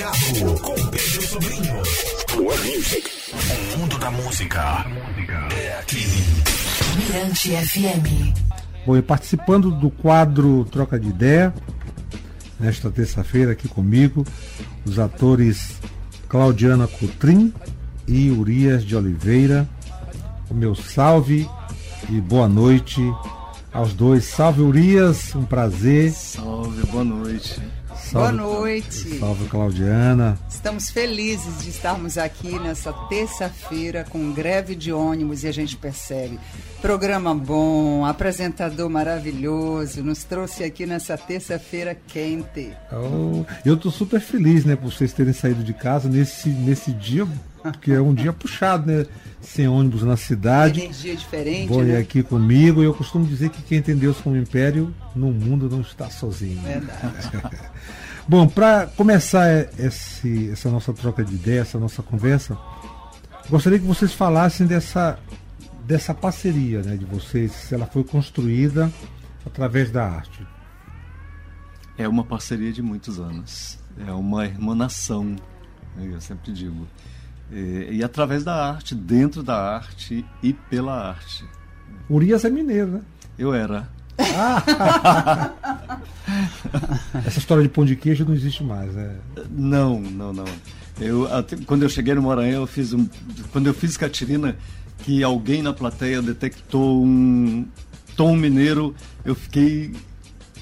Plugado com Pedro Sobrinho. One Music. O mundo da música é aqui. Mirante FM. Bom, e participando do quadro Troca de Ideia, nesta terça-feira aqui comigo, os atores Claudiana Coutrin e Urias de Oliveira. O meu salve e boa noite aos dois. Salve Urias, um prazer. Salve, boa noite. Salve, Boa noite. Salve Claudiana. Estamos felizes de estarmos aqui nessa terça-feira com greve de ônibus e a gente percebe. Programa bom, apresentador maravilhoso, nos trouxe aqui nessa terça-feira quente. Oh, eu tô super feliz, né, por vocês terem saído de casa nesse, nesse dia, que é um dia puxado, né? Sem ônibus na cidade. Energia diferente, Bom, e né? aqui comigo, eu costumo dizer que quem tem Deus como império no mundo não está sozinho. Verdade. Bom, para começar esse, essa nossa troca de ideia, essa nossa conversa, gostaria que vocês falassem dessa, dessa parceria né, de vocês, se ela foi construída através da arte. É uma parceria de muitos anos. É uma irmanação, né, eu sempre digo. E, e através da arte, dentro da arte e pela arte. Urias é mineiro, né? Eu era. Essa história de pão de queijo não existe mais, né? Não, não, não. Eu, até, quando eu cheguei no Maranhão, eu fiz um. Quando eu fiz Catirina, que alguém na plateia detectou um tom mineiro, eu fiquei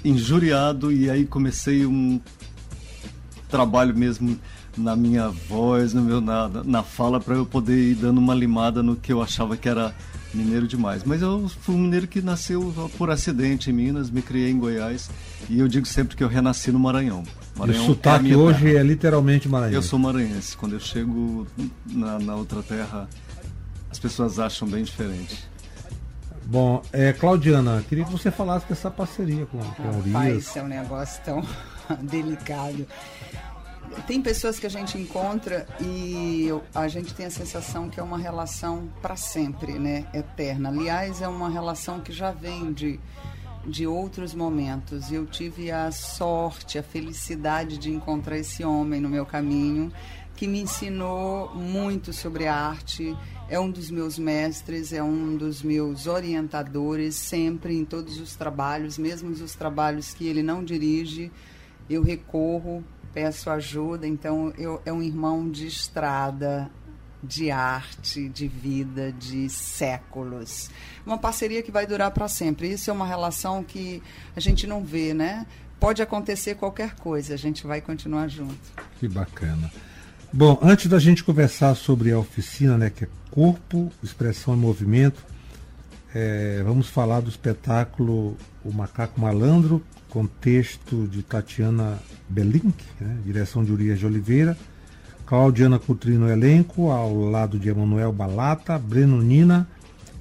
injuriado e aí comecei um trabalho mesmo na minha voz, no meu na, na fala para eu poder ir dando uma limada no que eu achava que era mineiro demais. Mas eu fui um mineiro que nasceu por acidente em Minas, me criei em Goiás e eu digo sempre que eu renasci no Maranhão. Maranhão o é sotaque minha hoje terra. é literalmente maranhense. Eu sou maranhense. Quando eu chego na, na outra terra, as pessoas acham bem diferente. Bom, é, Claudiana, queria que você falasse dessa parceria com, com Urias. Rapaz, é um negócio tão delicado. Tem pessoas que a gente encontra e a gente tem a sensação que é uma relação para sempre, né? Eterna. Aliás, é uma relação que já vem de, de outros momentos. Eu tive a sorte, a felicidade de encontrar esse homem no meu caminho que me ensinou muito sobre a arte. É um dos meus mestres, é um dos meus orientadores, sempre em todos os trabalhos, mesmo os trabalhos que ele não dirige, eu recorro, peço ajuda. Então, eu, é um irmão de estrada, de arte, de vida, de séculos. Uma parceria que vai durar para sempre. Isso é uma relação que a gente não vê, né? Pode acontecer qualquer coisa, a gente vai continuar junto. Que bacana. Bom, antes da gente conversar sobre a oficina, né, que é corpo, expressão e movimento, é, vamos falar do espetáculo O Macaco Malandro, com texto de Tatiana Belink, né, direção de Urias de Oliveira, Claudiana Coutrinho no elenco, ao lado de Emanuel Balata, Breno Nina,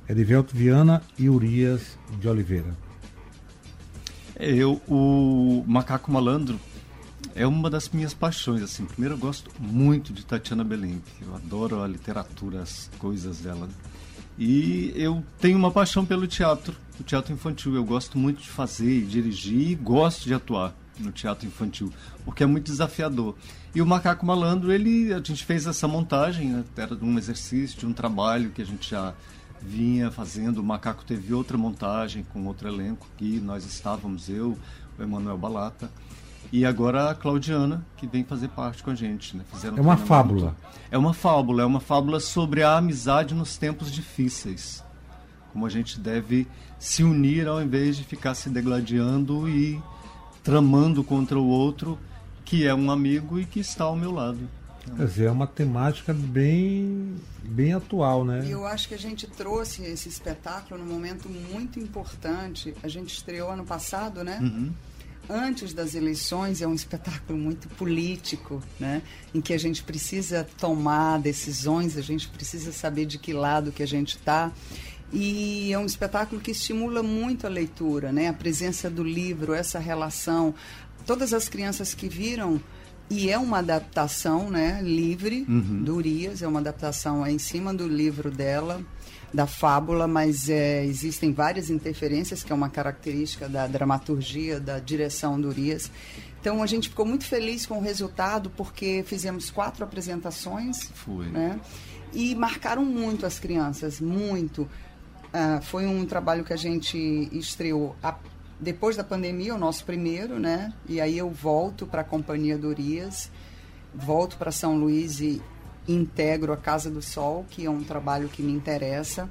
Erivelto Viana e Urias de Oliveira. Eu, o Macaco Malandro é uma das minhas paixões. Assim, primeiro eu gosto muito de Tatiana Belink. Eu adoro a literatura, as coisas dela. E eu tenho uma paixão pelo teatro, o teatro infantil. Eu gosto muito de fazer, dirigir e gosto de atuar no teatro infantil, porque é muito desafiador. E o Macaco Malandro, ele, a gente fez essa montagem, né? era um exercício, de um trabalho que a gente já vinha fazendo. O Macaco teve outra montagem com outro elenco, que nós estávamos, eu, o Emanuel Balata, e agora a Claudiana, que vem fazer parte com a gente. Né? Fizeram É uma fábula. É uma fábula, é uma fábula sobre a amizade nos tempos difíceis. Como a gente deve se unir ao invés de ficar se degladiando e tramando contra o outro, que é um amigo e que está ao meu lado. Quer dizer, é uma temática bem, bem atual, né? E eu acho que a gente trouxe esse espetáculo num momento muito importante. A gente estreou ano passado, né? Uhum. Antes das eleições, é um espetáculo muito político, né? Em que a gente precisa tomar decisões, a gente precisa saber de que lado que a gente está. E é um espetáculo que estimula muito a leitura, né? A presença do livro, essa relação. Todas as crianças que viram e é uma adaptação, né, livre Uhum. do Urias, é uma adaptação em cima do livro dela. Da fábula, mas é, existem várias interferências, que é uma característica da dramaturgia, da direção do Urias. Então a gente ficou muito feliz com o resultado, porque fizemos quatro apresentações. Foi. Né? E marcaram muito as crianças, muito. Uh, foi um trabalho que a gente estreou a, depois da pandemia, o nosso primeiro, né? E aí eu volto para a Companhia Dorias, volto para São Luís e integro a Casa do Sol, que é um trabalho que me interessa.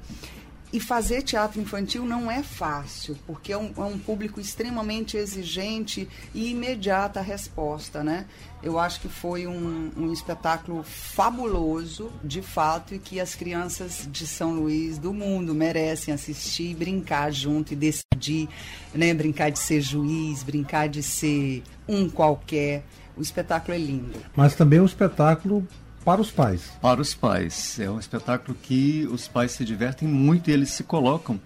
E fazer teatro infantil não é fácil, porque é um, é um, público extremamente exigente e imediata a resposta, né? Eu acho que foi um, um, espetáculo fabuloso, de fato, e que as crianças de São Luís, do mundo, merecem assistir, brincar junto e decidir, né? Brincar de ser juiz, brincar de ser um qualquer. O espetáculo é lindo. Mas também é um espetáculo para os pais. Para os pais. É um espetáculo que os pais se divertem muito e eles se colocam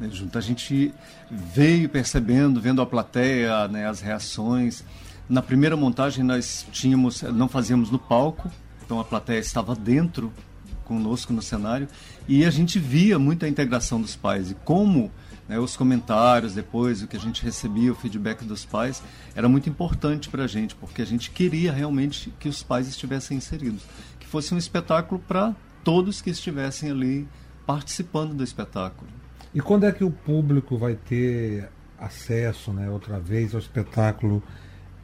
né, junto. A gente veio percebendo, vendo a plateia, né, as reações. Na primeira montagem nós tínhamos, não fazíamos no palco, então a plateia estava dentro conosco no cenário e a gente via muita integração dos pais e como né, os comentários depois, o que a gente recebia, o feedback dos pais, era muito importante para a gente, porque a gente queria realmente que os pais estivessem inseridos, que fosse um espetáculo para todos que estivessem ali participando do espetáculo. E quando é que o público vai ter acesso, né, outra vez, ao espetáculo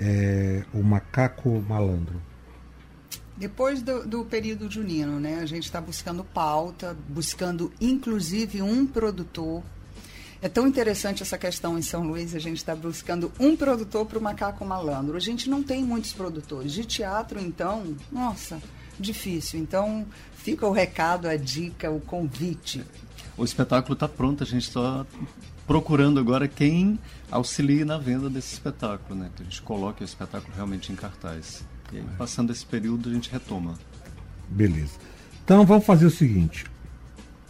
é, O Macaco Malandro? Depois do, do, período junino, né, a gente está buscando pauta, buscando inclusive um produtor é tão interessante essa questão em São Luís, a gente está buscando um produtor para o Macaco Malandro. A gente não tem muitos produtores. De teatro, então, nossa, difícil. Então, fica o recado, a dica, o convite. O espetáculo está pronto, a gente está procurando agora quem auxilie na venda desse espetáculo, né? Que a gente coloque o espetáculo realmente em cartaz. E aí, passando esse período, a gente retoma. Beleza. Então, vamos fazer o seguinte.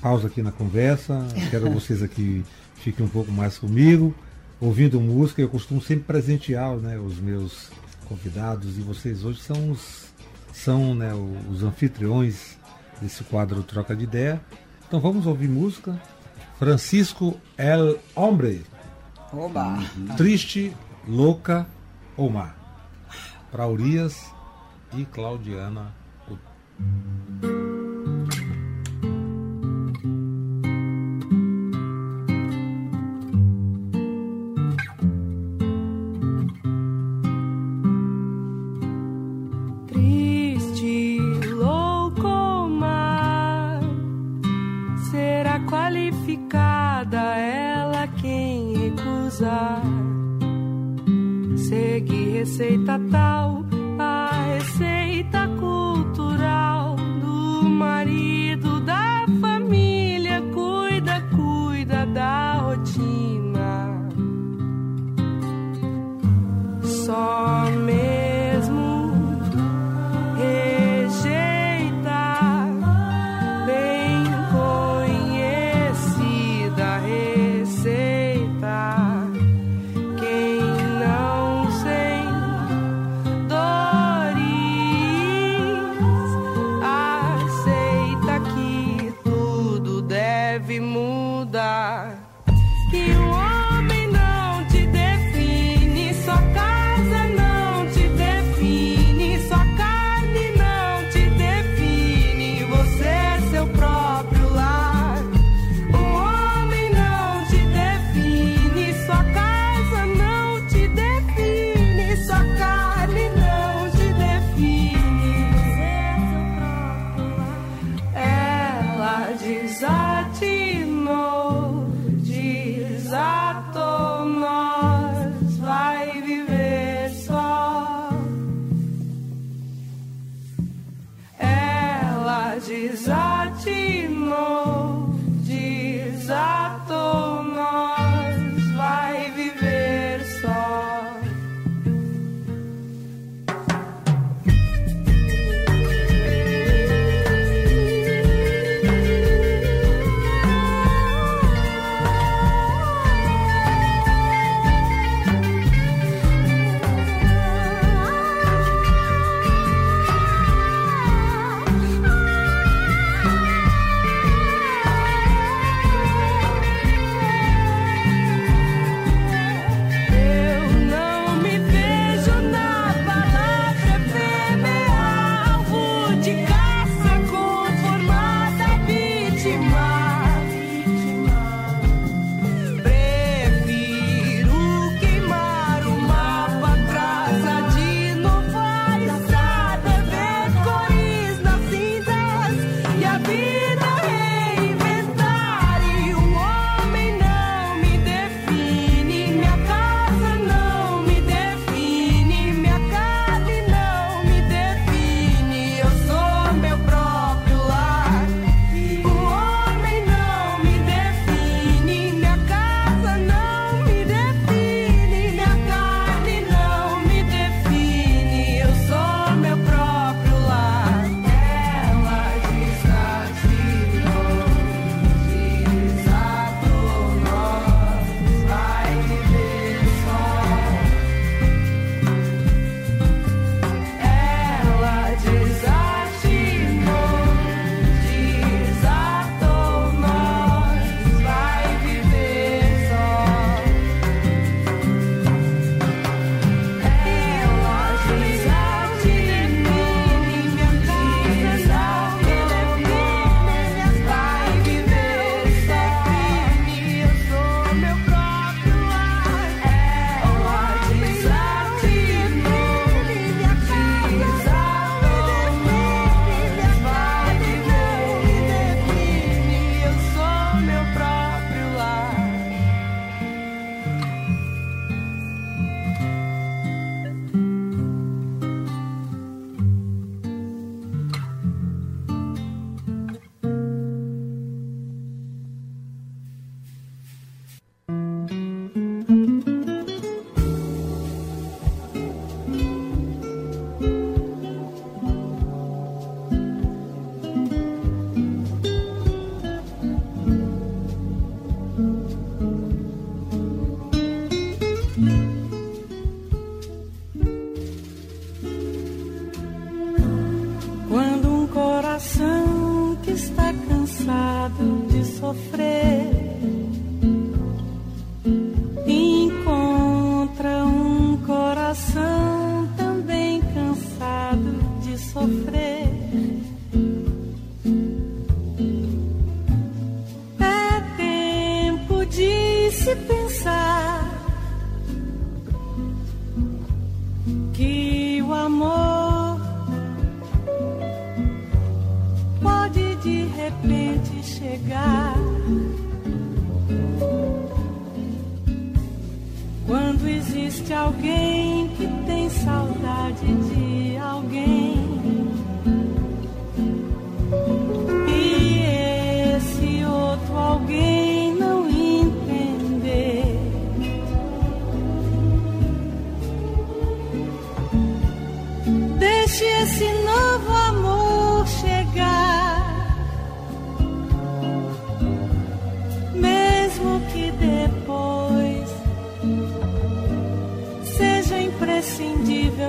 Pausa aqui na conversa. Quero vocês aqui fique um pouco mais comigo, ouvindo música. Eu costumo sempre presentear né, os meus convidados e vocês hoje são os, são, né, os anfitriões desse quadro Troca de Ideia. Então vamos ouvir música. Francisco El Hombre. Oba. Triste, Louca ou Mar. Para Urias e Claudiana. receita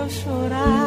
chorar.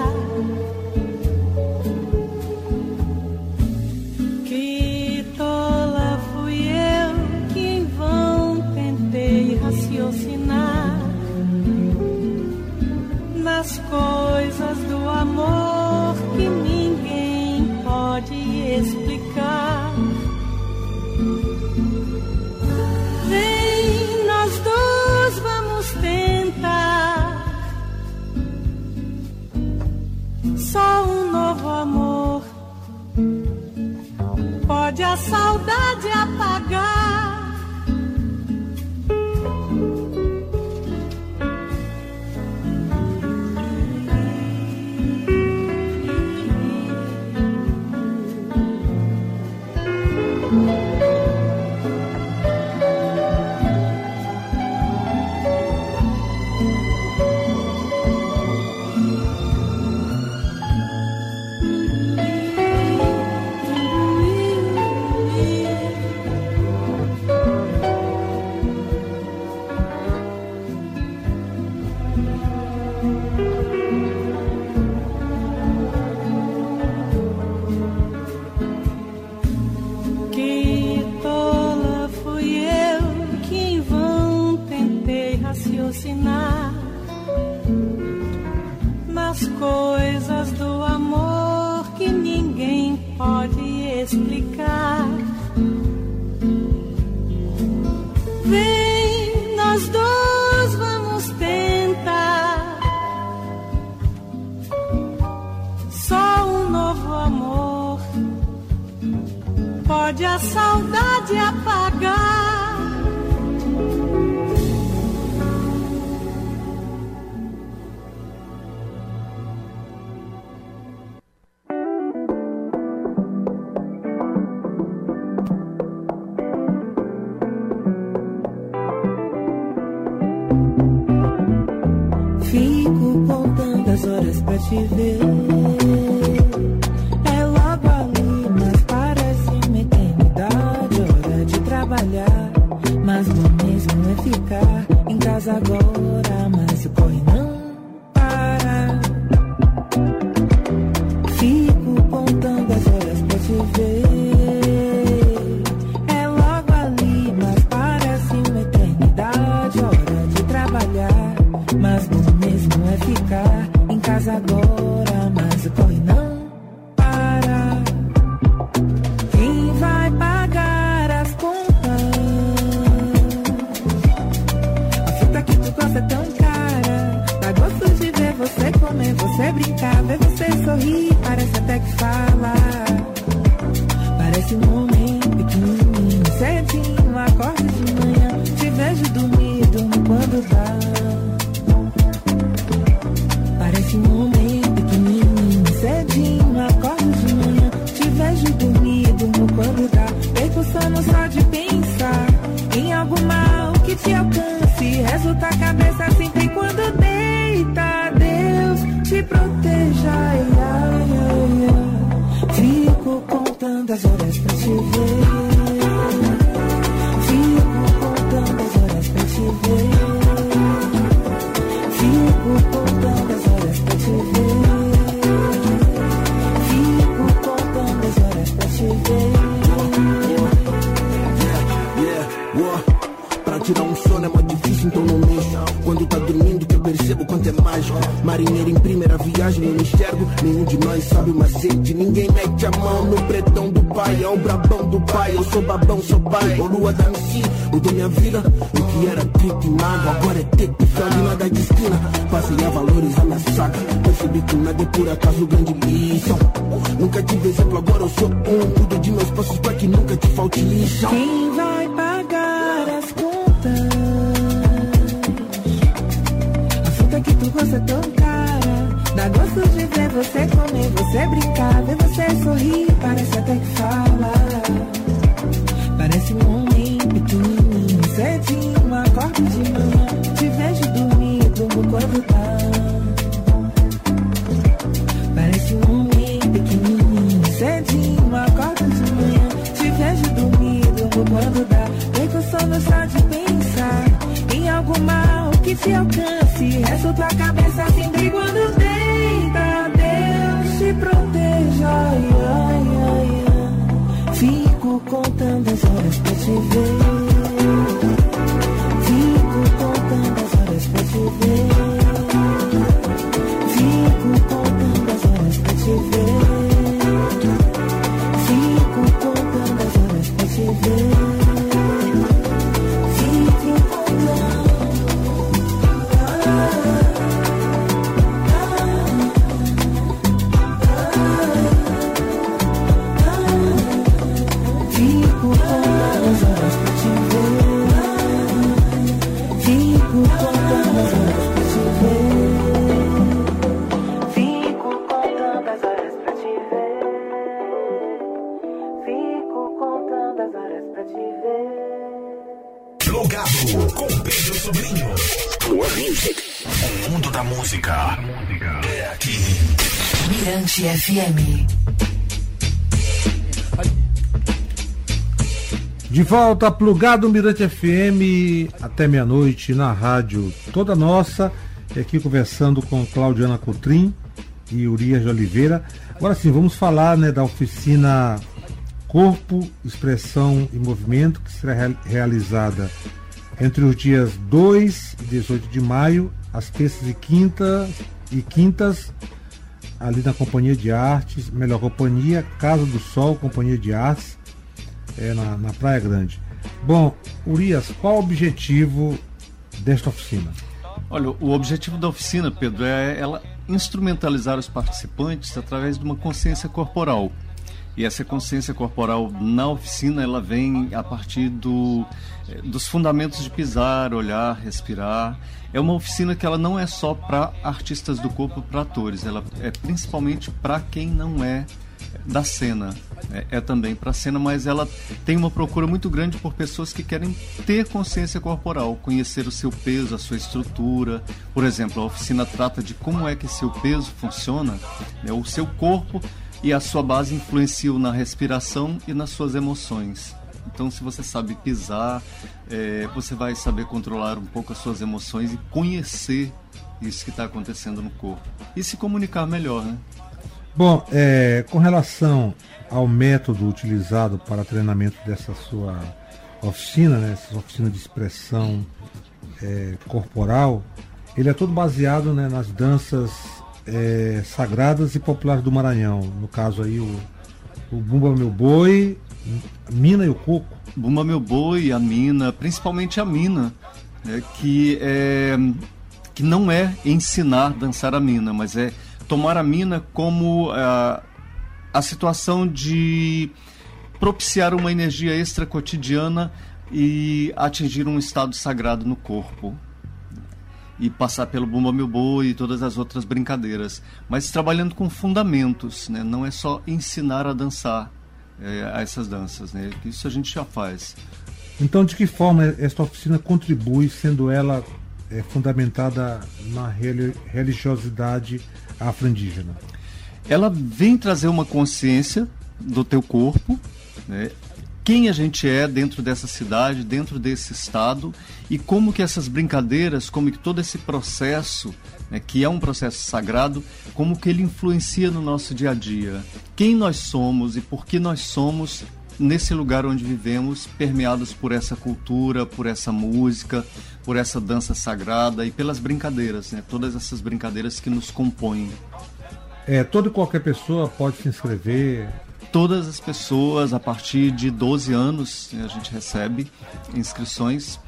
tantas horas pra te ver. sou babão, sou pai, ou lua da MC. Mudou minha vida, o que era trip mago, agora é tecto, sardina da esquina. Passei a valorizar minha saga, percebi que nada é por acaso grande te alcance. É tua cabeça, O mundo da música é aqui. Mirante FM. De volta, plugado Mirante FM, até meia-noite na rádio toda nossa. E aqui conversando com Claudiana Cotrim e Urias de Oliveira. Agora sim, vamos falar né, da oficina Corpo, Expressão e Movimento, que será realizada entre os dias 2 e 18 de maio às terças e quintas, e quintas ali na Companhia de Artes, melhor companhia, Casa do Sol, Companhia de Artes, é, na, na Praia Grande. Bom, Urias, qual o objetivo desta oficina? Olha, o objetivo da oficina, Pedro, é ela instrumentalizar os participantes através de uma consciência corporal. E essa consciência corporal na oficina, ela vem a partir do, é, dos fundamentos de pisar, olhar, respirar é uma oficina que ela não é só para artistas do corpo, para atores, ela é principalmente para quem não é da cena. É, é também para a cena, mas ela tem uma procura muito grande por pessoas que querem ter consciência corporal, conhecer o seu peso, a sua estrutura. Por exemplo, a oficina trata de como é que seu peso funciona, né, o seu corpo e a sua base influenciam na respiração e nas suas emoções. Então, se você sabe pisar, é, você vai saber controlar um pouco as suas emoções e conhecer isso que está acontecendo no corpo. E se comunicar melhor, né? Bom, é, com relação ao método utilizado para treinamento dessa sua oficina, né, essa oficina de expressão é, corporal, ele é todo baseado né, nas danças é, sagradas e populares do Maranhão. No caso aí o, o Bumba Meu Boi, Mina e o Coco. Bumba Meu Boi, a Mina, principalmente a Mina, né, que, é, que não é ensinar a dançar a Mina, mas é tomar a mina como uh, a situação de propiciar uma energia extra cotidiana e atingir um estado sagrado no corpo e passar pelo Bumba Meu Boi e todas as outras brincadeiras, mas trabalhando com fundamentos, né? não é só ensinar a dançar é, a essas danças, né? isso a gente já faz. Então, de que forma esta oficina contribui, sendo ela é, fundamentada na religiosidade afro-indígena? Ela vem trazer uma consciência do teu corpo, né? Quem a gente é dentro dessa cidade, dentro desse estado e como que essas brincadeiras, como que todo esse processo, né, que é um processo sagrado, como que ele influencia no nosso dia a dia. Quem nós somos e por que nós somos nesse lugar onde vivemos, permeados por essa cultura, por essa música, por essa dança sagrada e pelas brincadeiras, né? Todas essas brincadeiras que nos compõem. É, toda e qualquer pessoa pode se inscrever. Todas as pessoas, a partir de 12 anos, a gente recebe inscrições.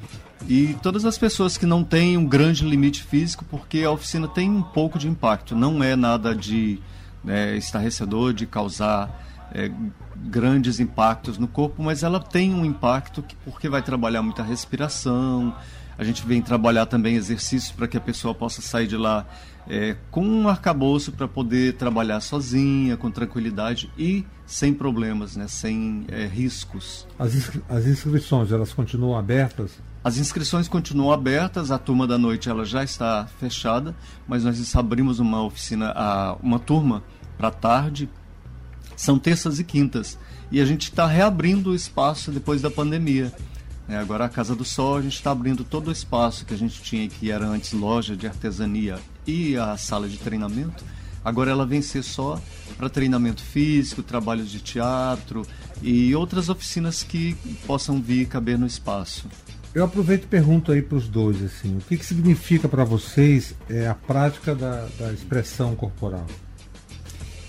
E todas as pessoas que não têm um grande limite físico, porque a oficina tem um pouco de impacto. Não é nada de né, estarrecedor, de causar é, grandes impactos no corpo, mas ela tem um impacto que, porque vai trabalhar muita respiração, a gente vem trabalhar também exercícios para que a pessoa possa sair de lá é, com um arcabouço para poder trabalhar sozinha, com tranquilidade e sem problemas, né, sem é, riscos. As, inscri as inscrições, elas continuam abertas? As inscrições continuam abertas, a turma da noite ela já está fechada, mas nós abrimos uma oficina, uma turma para tarde, são terças e quintas, e a gente está reabrindo o espaço depois da pandemia. É, agora a Casa do Sol a gente está abrindo todo o espaço que a gente tinha que era antes loja de artesania e a sala de treinamento. Agora ela vem ser só para treinamento físico, trabalhos de teatro e outras oficinas que possam vir caber no espaço. Eu aproveito e pergunto aí para os dois assim, o que, que significa para vocês é, a prática da, da expressão corporal?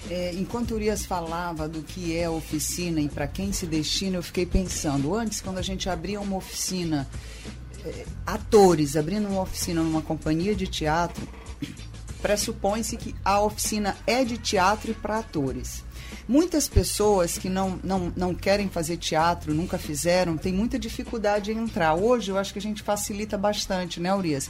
É, enquanto Urias falava do que é oficina e para quem se destina, eu fiquei pensando. Antes, quando a gente abria uma oficina, é, atores abrindo uma oficina numa companhia de teatro, pressupõe-se que a oficina é de teatro e para atores. Muitas pessoas que não, não, não querem fazer teatro, nunca fizeram, têm muita dificuldade em entrar. Hoje eu acho que a gente facilita bastante, né, Urias?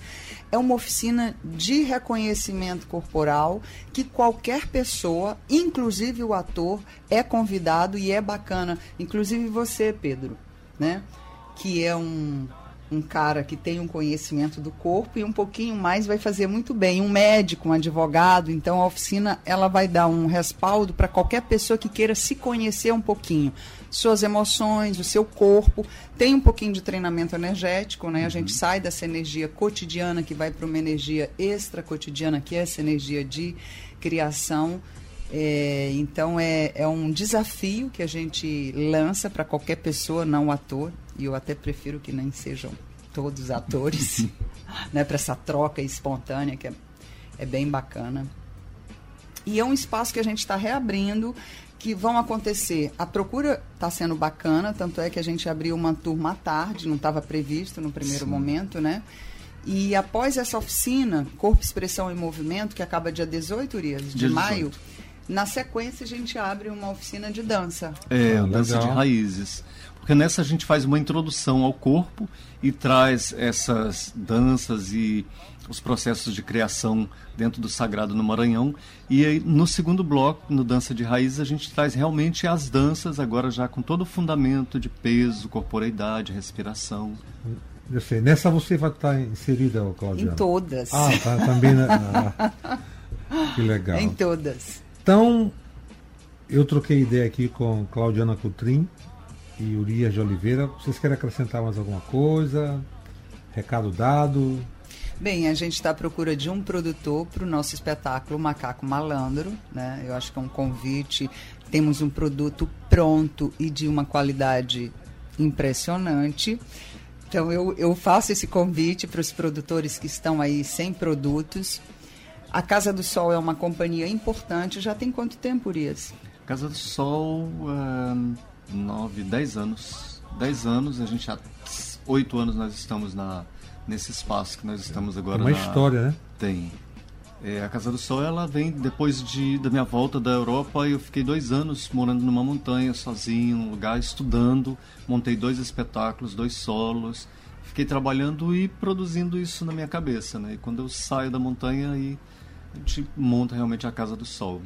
É uma oficina de reconhecimento corporal que qualquer pessoa, inclusive o ator, é convidado e é bacana. Inclusive você, Pedro, né? Que é um um cara que tem um conhecimento do corpo e um pouquinho mais vai fazer muito bem. Um médico, um advogado, então a oficina ela vai dar um respaldo para qualquer pessoa que queira se conhecer um pouquinho. Suas emoções, o seu corpo. Tem um pouquinho de treinamento energético, né? A gente uhum. sai dessa energia cotidiana que vai para uma energia extra cotidiana, que é essa energia de criação. É, então é, é um desafio que a gente lança para qualquer pessoa, não ator, e eu até prefiro que nem sejam todos atores, né, para essa troca espontânea que é, é bem bacana. E é um espaço que a gente está reabrindo, que vão acontecer. A procura está sendo bacana, tanto é que a gente abriu uma turma à tarde, não estava previsto no primeiro Sim. momento, né? E após essa oficina, Corpo, Expressão e Movimento, que acaba dia 18 dias de 18. maio, na sequência a gente abre uma oficina de dança. É, ah, dança de raízes. Porque nessa a gente faz uma introdução ao corpo e traz essas danças e os processos de criação dentro do Sagrado no Maranhão. E aí, no segundo bloco, no Dança de Raízes, a gente traz realmente as danças, agora já com todo o fundamento de peso, corporeidade, respiração. Eu sei. Nessa você vai estar inserida, Claudiana? Em todas. Ah, tá, também. Né? Ah, que legal. Em todas. Então, eu troquei ideia aqui com Claudiana Coutrin e Urias de Oliveira. Vocês querem acrescentar mais alguma coisa? Recado dado? Bem, a gente está à procura de um produtor para o nosso espetáculo Macaco Malandro. Né? Eu acho que é um convite. Temos um produto pronto e de uma qualidade impressionante. Então eu, eu faço esse convite para os produtores que estão aí sem produtos. A Casa do Sol é uma companhia importante. Já tem quanto tempo, Urias? Casa do Sol, uh, nove, dez anos. Dez anos, a gente há oito anos nós estamos na, nesse espaço que nós estamos agora. Uma na... história, né? Tem. É, a Casa do Sol, ela vem depois de, da minha volta da Europa. Eu fiquei dois anos morando numa montanha, sozinho, num lugar, estudando. Montei dois espetáculos, dois solos. Fiquei trabalhando e produzindo isso na minha cabeça, né? E quando eu saio da montanha, aí a gente monta realmente a Casa do Sol.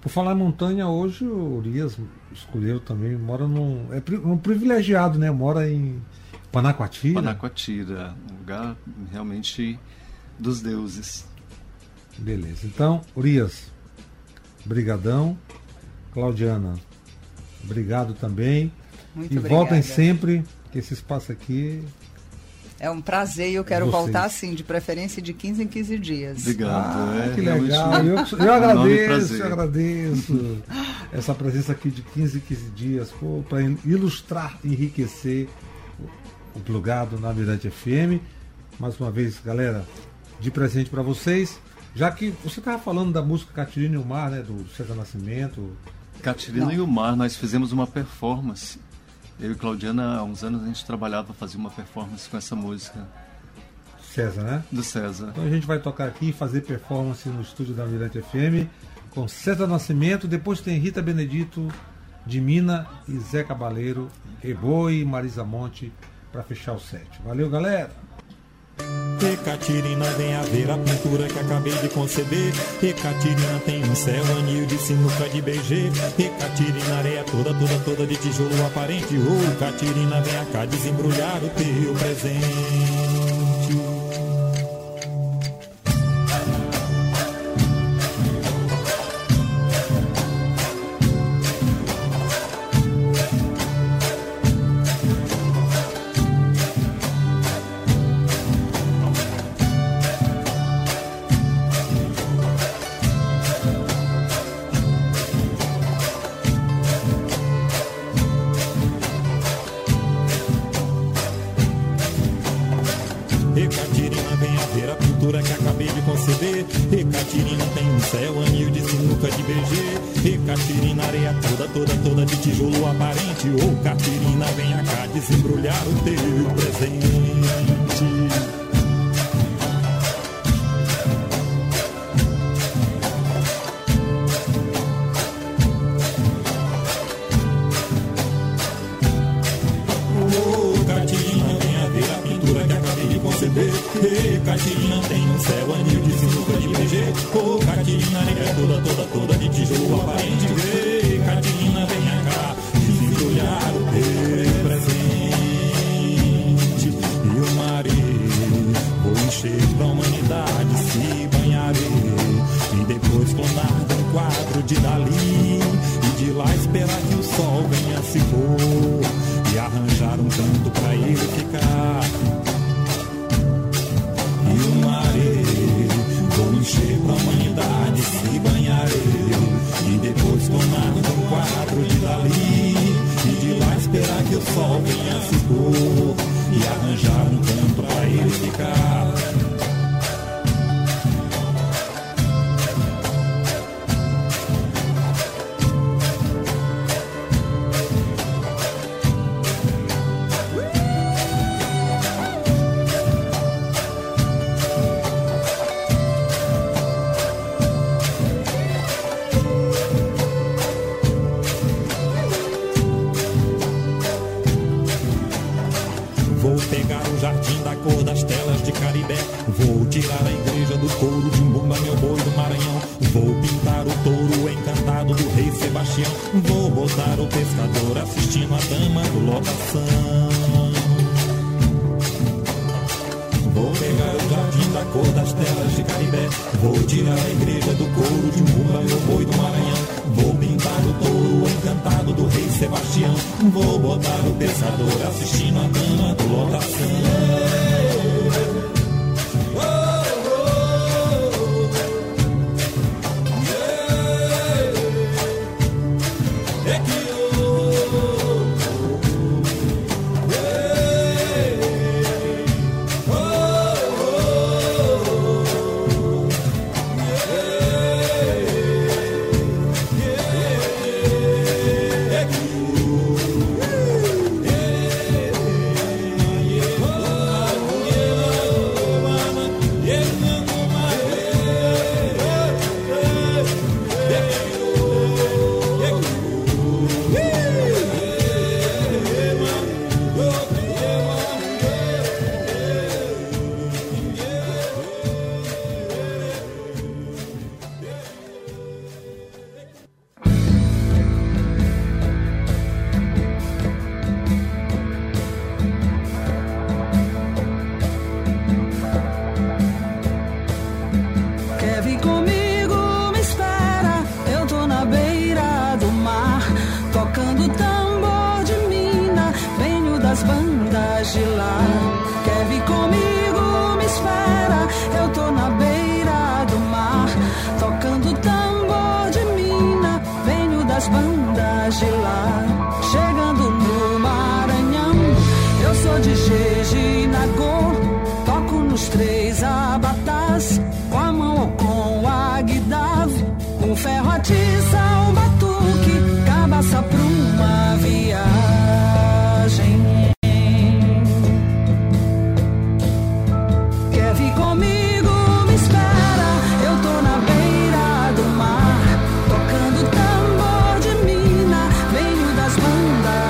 Por falar em montanha, hoje o Urias escolheu também, mora num. É um privilegiado, né? Mora em Panacoatira. Panacoatira, um lugar realmente dos deuses. Beleza. Então, Urias, brigadão. Claudiana, obrigado também. Muito e obrigada. voltem sempre, que esse espaço aqui é um prazer e eu quero Vocês. voltar assim, de preferência de 15 em 15 dias. Obrigado. Ah, é, que legal. Eu, eu agradeço, eu agradeço essa presença aqui de 15 em 15 dias para ilustrar, enriquecer o plugado na Mirante FM. Mais uma vez, galera, de presente para vocês. Já que você estava falando da música Catirina e o Mar, né? Do César Nascimento. Catirina e o Mar, nós fizemos uma performance. Eu e Claudiana, há uns anos, a gente trabalhava, fazia uma performance com essa música. César, né? Do César. Então a gente vai tocar aqui e fazer performance no estúdio da Mirante FM com César Nascimento. Depois tem Rita Benedito de Mina e Zé Cabaleiro, Reboi e Marisa Monte para fechar o set. Valeu, galera! E Catirina, vem a ver a pintura que acabei de conceber. E Catirina tem um céu, anil de sinuca de BG. E Catirina, areia toda, toda, toda de tijolo aparente. Oh, Catirina, vem cá desembrulhar o teu presente. Aê, Catirina tem um céu anil de sinuca de BG. Ô, oh, Catirina negra toda, toda, toda de tijolo aparente. Vê, Catirina vem cá, e olhar o presente. E o marido, vou encher da humanidade, se banharei. E depois clonar um quadro de Dali. E de lá esperar que o sol venha se pôr. E arranjar um canto pra ele ficar encher pra humanidade se banhar eu. E depois tomar um quadro de Dali. E de lá esperar que o sol venha se pôr. E arranjar um um jardim da cor das telas de Caribé. Vou tirar a igreja do couro de Mbumba, meu boi do Maranhão. Vou pintar o touro encantado do rei Sebastião. Vou botar o pescador assistindo a dama do locação. Vou pegar o jardim da cor das telas de Caribé. Vou tirar a igreja do couro de Mbumba, meu boi do Maranhão. Vou pintar o touro encantado do rei Sebastião. Vou botar o pensador assistindo a cama do lotação.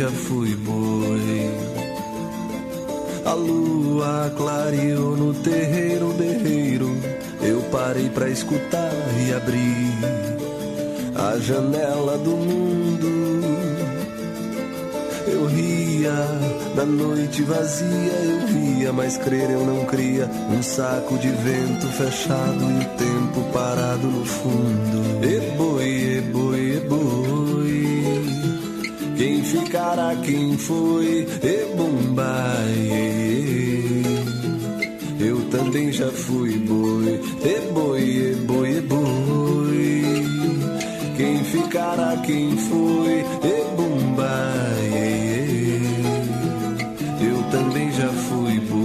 já fui boi. A lua clareou no terreiro, berreiro. Eu parei pra escutar e abri a janela do mundo. Eu ria da noite vazia, eu via, mas crer eu não cria. Um saco de vento fechado e o tempo parado no fundo. Eboi, eboi, eboi ficará, quem foi? E bombai. Eu também já fui boi. E boi, e boi, e boi. Quem ficará, quem foi? E bombai. Eu também já fui boi.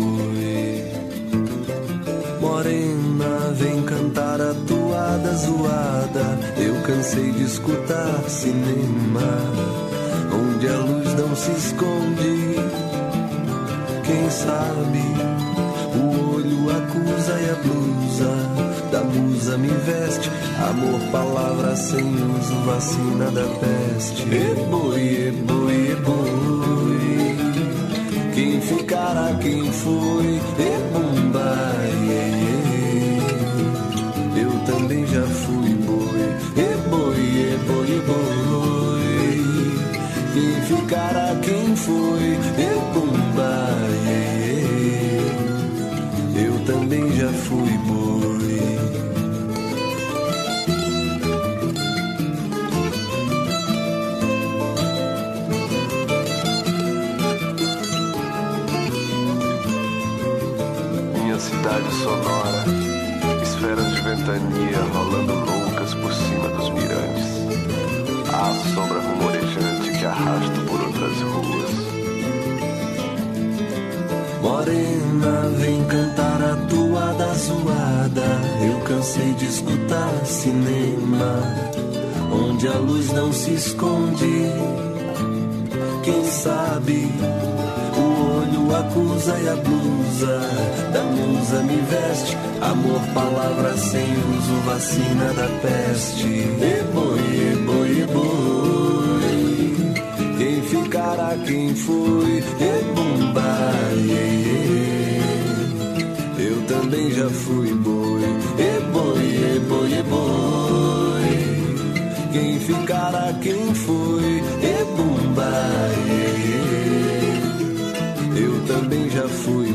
Morena, vem cantar a toada zoada. Eu cansei de escutar cinema, onde a luz não se esconde. Quem sabe o olho acusa e a blusa da musa me veste. Amor, palavra sem uso, vacina da peste. E boi, e boi, e boi. Quem ficará, quem foi? E bombai. Eu também já fui ventania rolando loucas por cima dos mirantes. A sombra rumorejante que arrasto por outras ruas. Morena, vem cantar a toada zoada. Eu cansei de escutar cinema, onde a luz não se esconde. Quem sabe o olho acusa e a blusa da musa me veste. Amor, palavra sem uso, vacina da peste. E boi, e boi, e boi. Quem ficará, quem foi? E bombai. Eu também já fui boi. E boi, e boi, e boi. Quem ficará, quem foi? E já fui